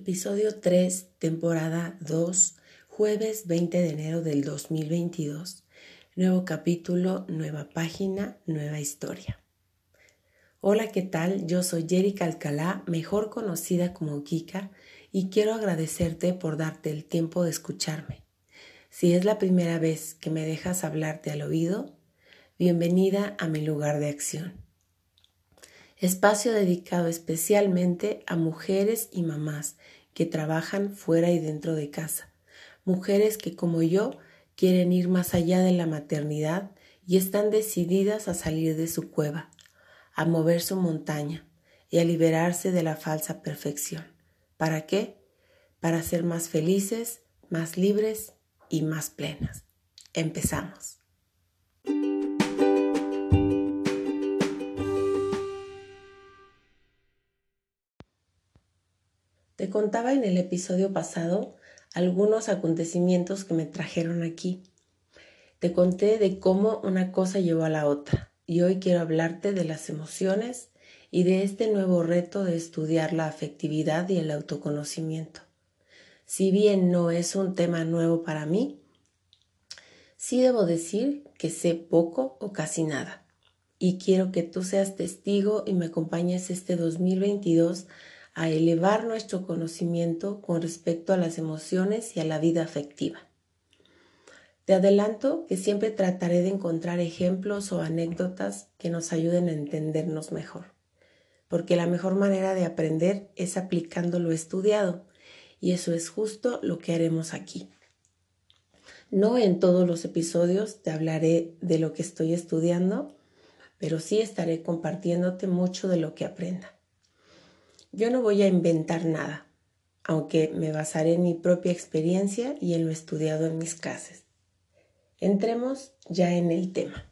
Episodio 3, temporada 2, jueves 20 de enero del 2022. Nuevo capítulo, nueva página, nueva historia. Hola, ¿qué tal? Yo soy Jerica Alcalá, mejor conocida como Kika, y quiero agradecerte por darte el tiempo de escucharme. Si es la primera vez que me dejas hablarte al oído, bienvenida a mi lugar de acción espacio dedicado especialmente a mujeres y mamás que trabajan fuera y dentro de casa, mujeres que como yo quieren ir más allá de la maternidad y están decididas a salir de su cueva, a mover su montaña y a liberarse de la falsa perfección. ¿Para qué? Para ser más felices, más libres y más plenas. Empezamos. Te contaba en el episodio pasado algunos acontecimientos que me trajeron aquí. Te conté de cómo una cosa llevó a la otra y hoy quiero hablarte de las emociones y de este nuevo reto de estudiar la afectividad y el autoconocimiento. Si bien no es un tema nuevo para mí, sí debo decir que sé poco o casi nada. Y quiero que tú seas testigo y me acompañes este 2022 a elevar nuestro conocimiento con respecto a las emociones y a la vida afectiva. Te adelanto que siempre trataré de encontrar ejemplos o anécdotas que nos ayuden a entendernos mejor, porque la mejor manera de aprender es aplicando lo estudiado, y eso es justo lo que haremos aquí. No en todos los episodios te hablaré de lo que estoy estudiando, pero sí estaré compartiéndote mucho de lo que aprenda. Yo no voy a inventar nada, aunque me basaré en mi propia experiencia y en lo estudiado en mis clases. Entremos ya en el tema.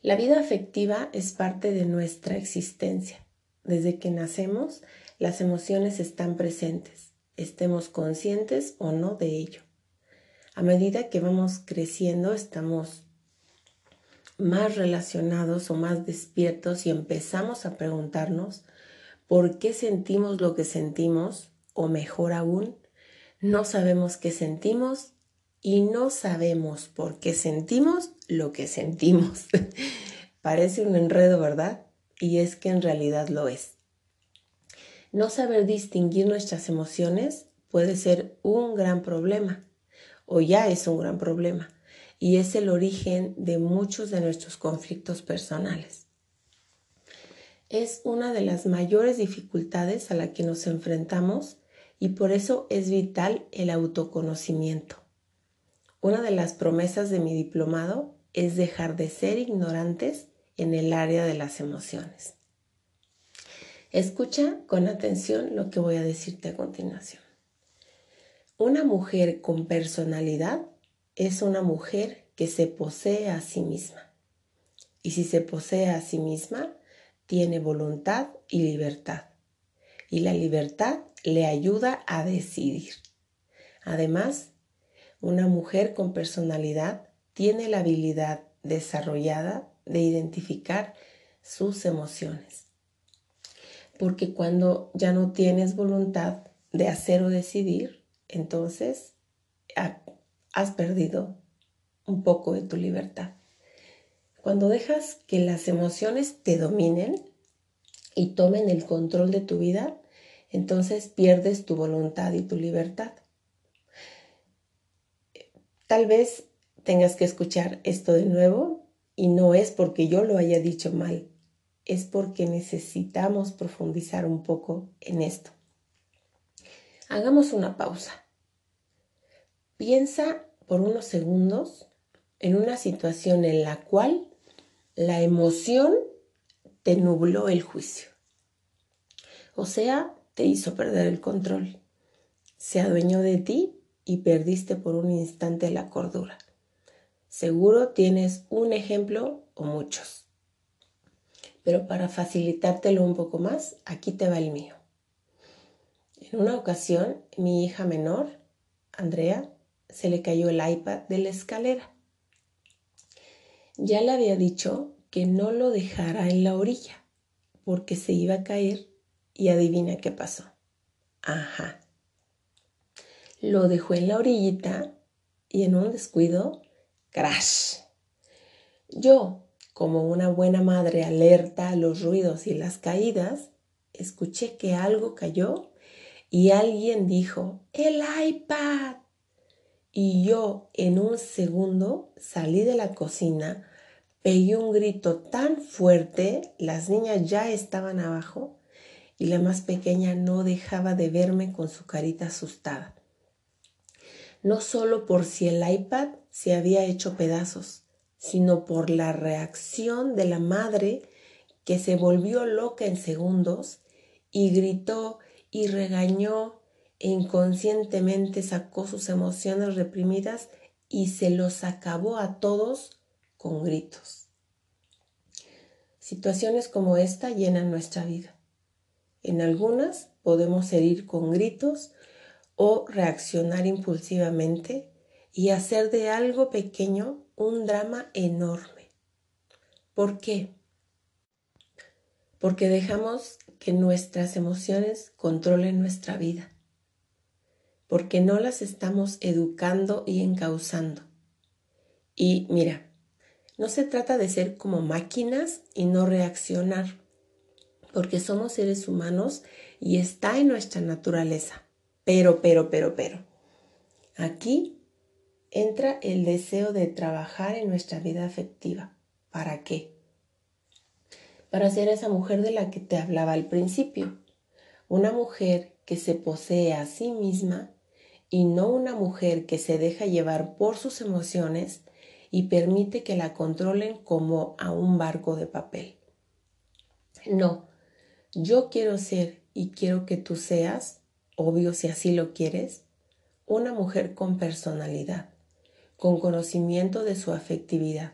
La vida afectiva es parte de nuestra existencia. Desde que nacemos, las emociones están presentes, estemos conscientes o no de ello. A medida que vamos creciendo, estamos más relacionados o más despiertos y empezamos a preguntarnos por qué sentimos lo que sentimos, o mejor aún, no sabemos qué sentimos y no sabemos por qué sentimos lo que sentimos. Parece un enredo, ¿verdad? Y es que en realidad lo es. No saber distinguir nuestras emociones puede ser un gran problema, o ya es un gran problema, y es el origen de muchos de nuestros conflictos personales es una de las mayores dificultades a la que nos enfrentamos y por eso es vital el autoconocimiento. Una de las promesas de mi diplomado es dejar de ser ignorantes en el área de las emociones. Escucha con atención lo que voy a decirte a continuación. Una mujer con personalidad es una mujer que se posee a sí misma. Y si se posee a sí misma, tiene voluntad y libertad. Y la libertad le ayuda a decidir. Además, una mujer con personalidad tiene la habilidad desarrollada de identificar sus emociones. Porque cuando ya no tienes voluntad de hacer o decidir, entonces has perdido un poco de tu libertad. Cuando dejas que las emociones te dominen y tomen el control de tu vida, entonces pierdes tu voluntad y tu libertad. Tal vez tengas que escuchar esto de nuevo y no es porque yo lo haya dicho mal, es porque necesitamos profundizar un poco en esto. Hagamos una pausa. Piensa por unos segundos en una situación en la cual la emoción te nubló el juicio. O sea, te hizo perder el control. Se adueñó de ti y perdiste por un instante la cordura. Seguro tienes un ejemplo o muchos. Pero para facilitártelo un poco más, aquí te va el mío. En una ocasión, mi hija menor, Andrea, se le cayó el iPad de la escalera. Ya le había dicho que no lo dejara en la orilla porque se iba a caer y adivina qué pasó. Ajá. Lo dejó en la orillita y en un descuido, crash. Yo, como una buena madre alerta a los ruidos y las caídas, escuché que algo cayó y alguien dijo, el iPad. Y yo en un segundo salí de la cocina, pegué un grito tan fuerte, las niñas ya estaban abajo y la más pequeña no dejaba de verme con su carita asustada. No solo por si el iPad se había hecho pedazos, sino por la reacción de la madre que se volvió loca en segundos y gritó y regañó inconscientemente sacó sus emociones reprimidas y se los acabó a todos con gritos. Situaciones como esta llenan nuestra vida. En algunas podemos herir con gritos o reaccionar impulsivamente y hacer de algo pequeño un drama enorme. ¿Por qué? Porque dejamos que nuestras emociones controlen nuestra vida, porque no las estamos educando y encauzando. Y mira, no se trata de ser como máquinas y no reaccionar, porque somos seres humanos y está en nuestra naturaleza. Pero, pero, pero, pero. Aquí entra el deseo de trabajar en nuestra vida afectiva. ¿Para qué? para ser esa mujer de la que te hablaba al principio. Una mujer que se posee a sí misma y no una mujer que se deja llevar por sus emociones y permite que la controlen como a un barco de papel. No, yo quiero ser y quiero que tú seas, obvio si así lo quieres, una mujer con personalidad, con conocimiento de su afectividad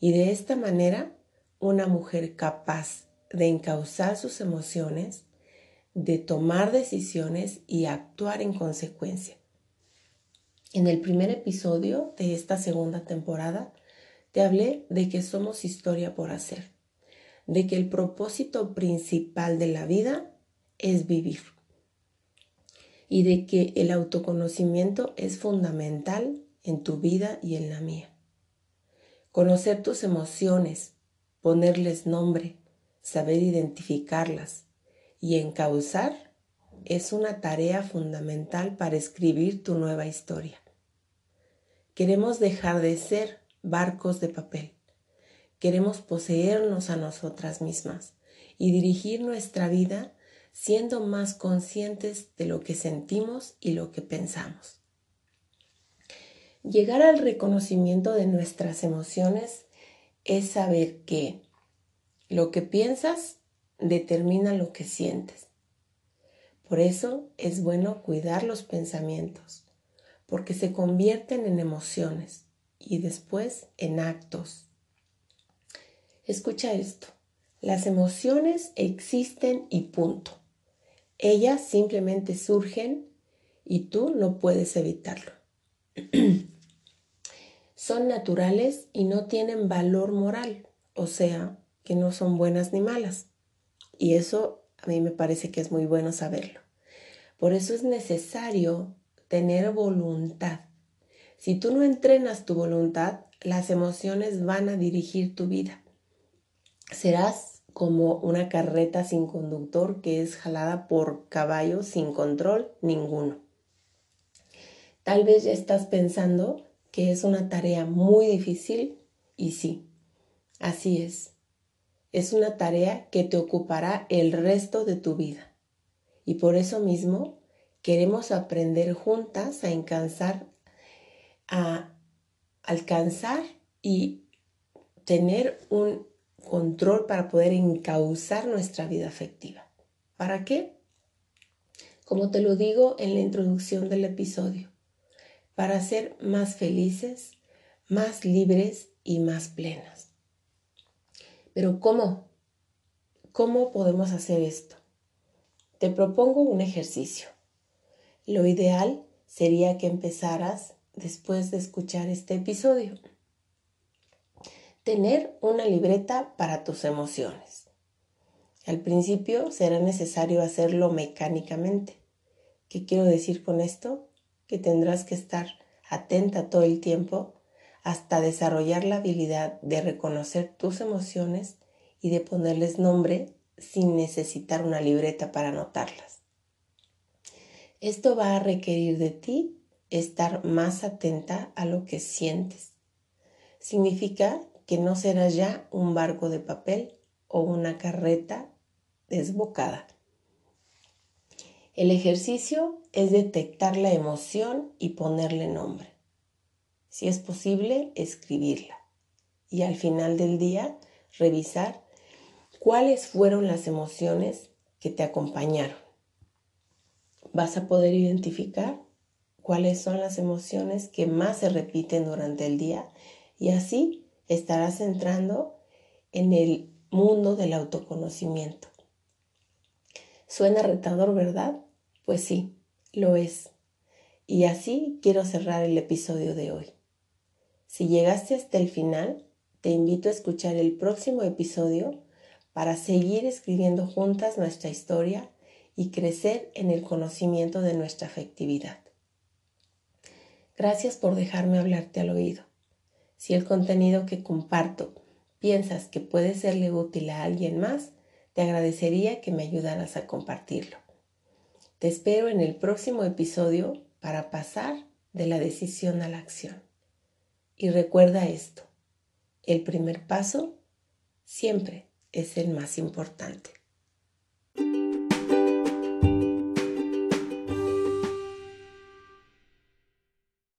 y de esta manera una mujer capaz de encauzar sus emociones, de tomar decisiones y actuar en consecuencia. En el primer episodio de esta segunda temporada te hablé de que somos historia por hacer, de que el propósito principal de la vida es vivir y de que el autoconocimiento es fundamental en tu vida y en la mía. Conocer tus emociones, ponerles nombre, saber identificarlas y encauzar es una tarea fundamental para escribir tu nueva historia. Queremos dejar de ser barcos de papel. Queremos poseernos a nosotras mismas y dirigir nuestra vida siendo más conscientes de lo que sentimos y lo que pensamos. Llegar al reconocimiento de nuestras emociones es saber que lo que piensas determina lo que sientes. Por eso es bueno cuidar los pensamientos, porque se convierten en emociones y después en actos. Escucha esto, las emociones existen y punto. Ellas simplemente surgen y tú no puedes evitarlo. son naturales y no tienen valor moral, o sea, que no son buenas ni malas. Y eso a mí me parece que es muy bueno saberlo. Por eso es necesario tener voluntad. Si tú no entrenas tu voluntad, las emociones van a dirigir tu vida. Serás como una carreta sin conductor que es jalada por caballos sin control ninguno. Tal vez ya estás pensando que es una tarea muy difícil y sí, así es. Es una tarea que te ocupará el resto de tu vida. Y por eso mismo queremos aprender juntas a alcanzar, a alcanzar y tener un control para poder encauzar nuestra vida afectiva. ¿Para qué? Como te lo digo en la introducción del episodio, para ser más felices, más libres y más plenas. Pero ¿cómo? ¿Cómo podemos hacer esto? Te propongo un ejercicio. Lo ideal sería que empezaras después de escuchar este episodio. Tener una libreta para tus emociones. Al principio será necesario hacerlo mecánicamente, ¿Qué quiero decir con esto? Que tendrás que estar atenta todo el tiempo hasta desarrollar la habilidad de reconocer tus emociones y de ponerles nombre sin necesitar una libreta para anotarlas. Esto va a requerir de ti estar más atenta a lo que sientes. Significa que no serás ya un barco de papel o una carreta desbocada. El ejercicio es detectar la emoción y ponerle nombre. Si es posible, escribirla. Y al final del día, revisar cuáles fueron las emociones que te acompañaron. Vas a poder identificar cuáles son las emociones que más se repiten durante el día y así estarás entrando en el mundo del autoconocimiento. Suena retador, ¿verdad? Pues sí, lo es. Y así quiero cerrar el episodio de hoy. Si llegaste hasta el final, te invito a escuchar el próximo episodio para seguir escribiendo juntas nuestra historia y crecer en el conocimiento de nuestra afectividad. Gracias por dejarme hablarte al oído. Si el contenido que comparto piensas que puede serle útil a alguien más, te agradecería que me ayudaras a compartirlo. Te espero en el próximo episodio para pasar de la decisión a la acción. Y recuerda esto, el primer paso siempre es el más importante.